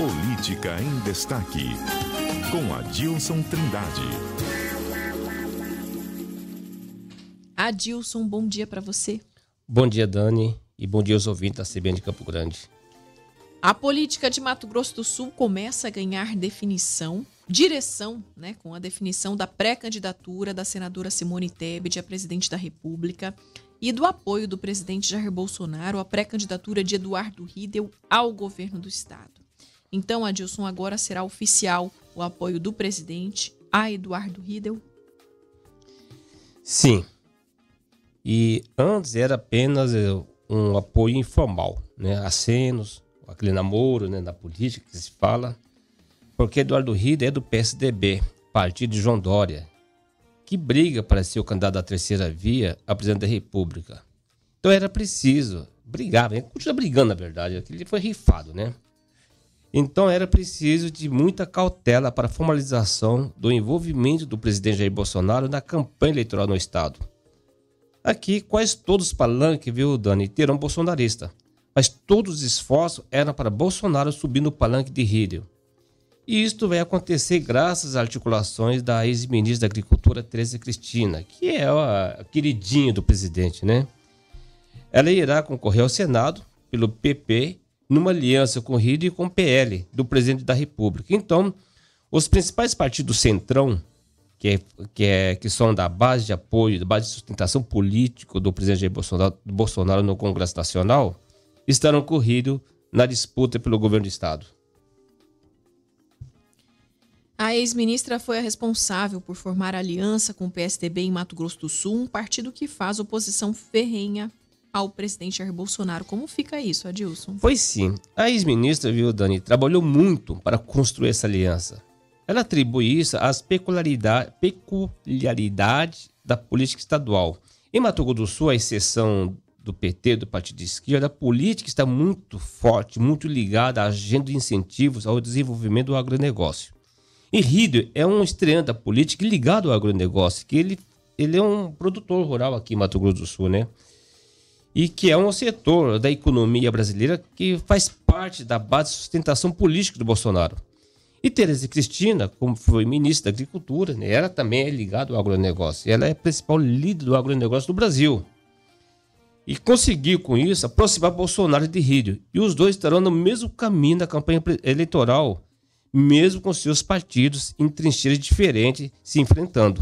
Política em Destaque, com Adilson Trindade. Adilson, bom dia para você. Bom dia, Dani, e bom dia aos ouvintes da CBN de Campo Grande. A política de Mato Grosso do Sul começa a ganhar definição, direção, né, com a definição da pré-candidatura da senadora Simone Tebet a presidente da República e do apoio do presidente Jair Bolsonaro à pré-candidatura de Eduardo Riedel ao governo do estado. Então, Adilson, agora será oficial o apoio do presidente a Eduardo Riedel? Sim. E antes era apenas eh, um apoio informal, né? Acenos, aquele namoro né, na política que se fala, porque Eduardo Rida é do PSDB, partido de João Dória, que briga para ser o candidato da terceira via a presidente da República. Então era preciso brigar, ele continua brigando na verdade, ele foi rifado, né? Então era preciso de muita cautela para a formalização do envolvimento do presidente Jair Bolsonaro na campanha eleitoral no estado. Aqui, quase todos os palanques, viu, Dani, terão bolsonarista mas todos os esforços eram para Bolsonaro subir no palanque de Rídio. E isto vai acontecer graças às articulações da ex-ministra da Agricultura, Teresa Cristina, que é a queridinha do presidente, né? Ela irá concorrer ao Senado pelo PP numa aliança com o Rídio e com o PL do presidente da República. Então, os principais partidos do Centrão, que, é, que, é, que são da base de apoio, da base de sustentação político do presidente Jair Bolsonaro, Bolsonaro no Congresso Nacional, estarão corridos na disputa pelo governo do Estado. A ex-ministra foi a responsável por formar aliança com o PSDB em Mato Grosso do Sul, um partido que faz oposição ferrenha ao presidente Jair Bolsonaro. Como fica isso, Adilson? Foi sim. A ex-ministra, viu, Dani, trabalhou muito para construir essa aliança. Ela atribui isso às peculiaridades peculiaridade da política estadual. Em Mato Grosso do Sul, a exceção do PT, do Partido de Esquerda, a política está muito forte, muito ligada à agenda de incentivos ao desenvolvimento do agronegócio. E Rídio é um estreante da política ligado ao agronegócio, que ele, ele é um produtor rural aqui em Mato Grosso do Sul, né? E que é um setor da economia brasileira que faz parte da base de sustentação política do Bolsonaro. E Tereza Cristina, como foi ministra da Agricultura, né, ela também é ligada ao agronegócio. Ela é a principal líder do agronegócio do Brasil e conseguiu com isso aproximar Bolsonaro de Rídio. E os dois estarão no mesmo caminho da campanha eleitoral, mesmo com seus partidos em trincheiras diferentes se enfrentando.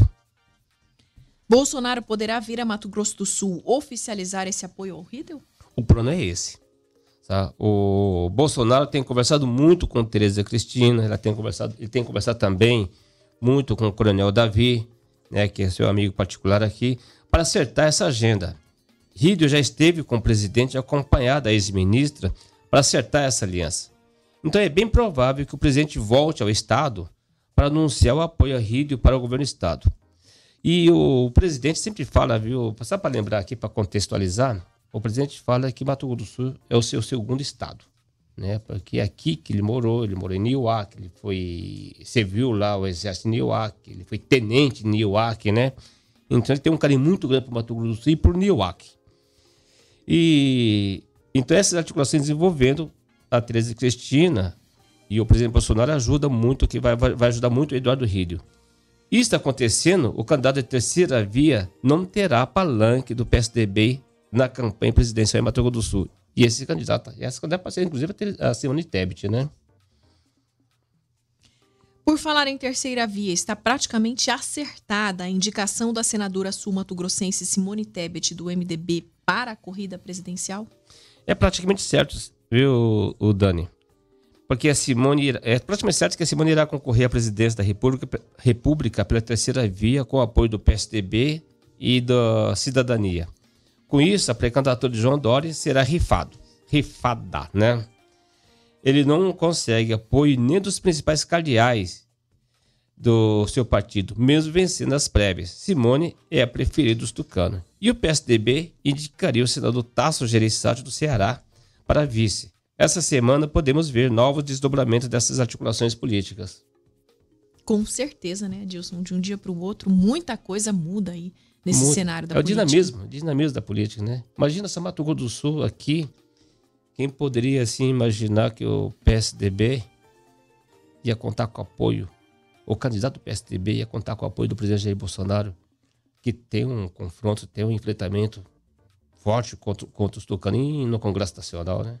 Bolsonaro poderá vir a Mato Grosso do Sul oficializar esse apoio ao Rídio? O plano é esse. Tá? O Bolsonaro tem conversado muito com Tereza Cristina, ela tem conversado, ele tem conversado também muito com o Coronel Davi, né, que é seu amigo particular aqui, para acertar essa agenda. Rídio já esteve com o presidente acompanhado da ex-ministra para acertar essa aliança. Então é bem provável que o presidente volte ao Estado para anunciar o apoio a Rídio para o governo do Estado. E o presidente sempre fala, viu, só para lembrar aqui, para contextualizar, o presidente fala que Mato Grosso do Sul é o seu segundo estado. Né? Porque é aqui que ele morou, ele morou em Niuac, ele foi. serviu lá o exército em Niuac, ele foi tenente em Niuac, né? Então ele tem um carinho muito grande para Mato Grosso do Sul e por Niuac. E então essas articulações desenvolvendo a Teresa Cristina e o presidente Bolsonaro ajuda muito, que vai, vai ajudar muito o Eduardo Rídio. Isso está acontecendo, o candidato de terceira via não terá palanque do PSDB na campanha presidencial em Mato Grosso do Sul. E esse candidato, essa candidata pode ser inclusive a Simone Tebet, né? Por falar em terceira via, está praticamente acertada a indicação da senadora sul-mato-grossense Simone Tebet do MDB para a corrida presidencial? É praticamente certo, viu, o Dani? Porque a Simone é praticamente certo que a Simone irá concorrer à presidência da República, República pela terceira via com o apoio do PSDB e da Cidadania. Com isso, a pré-candidatura de João Dória será rifado, rifada, né? Ele não consegue apoio nem dos principais cardeais do seu partido, mesmo vencendo as prévias. Simone é a preferida dos tucanos. E o PSDB indicaria o senador Tasso Gereissati do Ceará para vice. Essa semana podemos ver novos desdobramentos dessas articulações políticas. Com certeza, né, Dilson? De um dia para o outro, muita coisa muda aí nesse cenário da política. É o dinamismo, o dinamismo da política, né? Imagina essa Mato Grosso do Sul aqui. Quem poderia, assim, imaginar que o PSDB ia contar com apoio, o candidato do PSDB ia contar com o apoio do presidente Jair Bolsonaro, que tem um confronto, tem um enfrentamento forte contra, contra os tucanin no Congresso Nacional, né?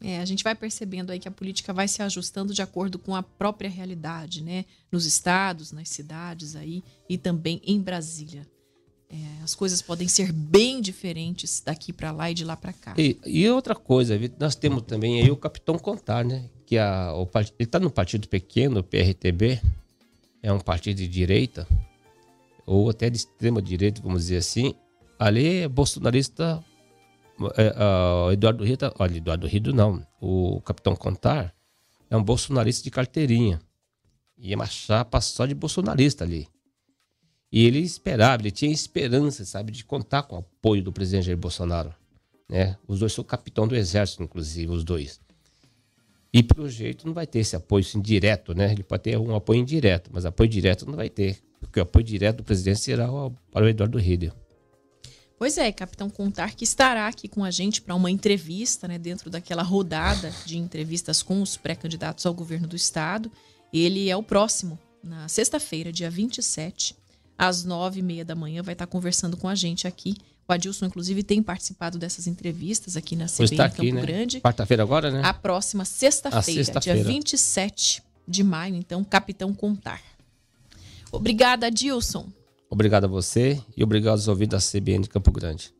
É, a gente vai percebendo aí que a política vai se ajustando de acordo com a própria realidade, né? Nos estados, nas cidades aí e também em Brasília. É, as coisas podem ser bem diferentes daqui para lá e de lá para cá. E, e, outra coisa, nós temos também aí o Capitão Contar, né? Que a, o, ele está no partido pequeno, o PRTB, é um partido de direita, ou até de extrema direita, vamos dizer assim. Ali é bolsonarista uh, Eduardo Rita, olha, Eduardo Rido não, o Capitão Contar é um bolsonarista de carteirinha. E é uma chapa só de bolsonarista ali. E ele esperava, ele tinha esperança, sabe, de contar com o apoio do presidente Jair Bolsonaro. Né? Os dois são capitão do exército, inclusive, os dois. E pelo jeito não vai ter esse apoio assim, direto, né? Ele pode ter um apoio indireto, mas apoio direto não vai ter. Porque o apoio direto do presidente será para o Eduardo Riedel. Pois é, Capitão Contar, que estará aqui com a gente para uma entrevista, né, dentro daquela rodada de entrevistas com os pré-candidatos ao governo do estado. Ele é o próximo, na sexta-feira, dia 27, às nove e meia da manhã, vai estar conversando com a gente aqui. O Adilson, inclusive, tem participado dessas entrevistas aqui na CBN aqui, Campo né? Grande. Quarta-feira agora, né? A próxima sexta-feira, sexta dia 27 de maio, então, Capitão Contar. Obrigada, Adilson. Obrigado a você e obrigado aos ouvintes da CBN de Campo Grande.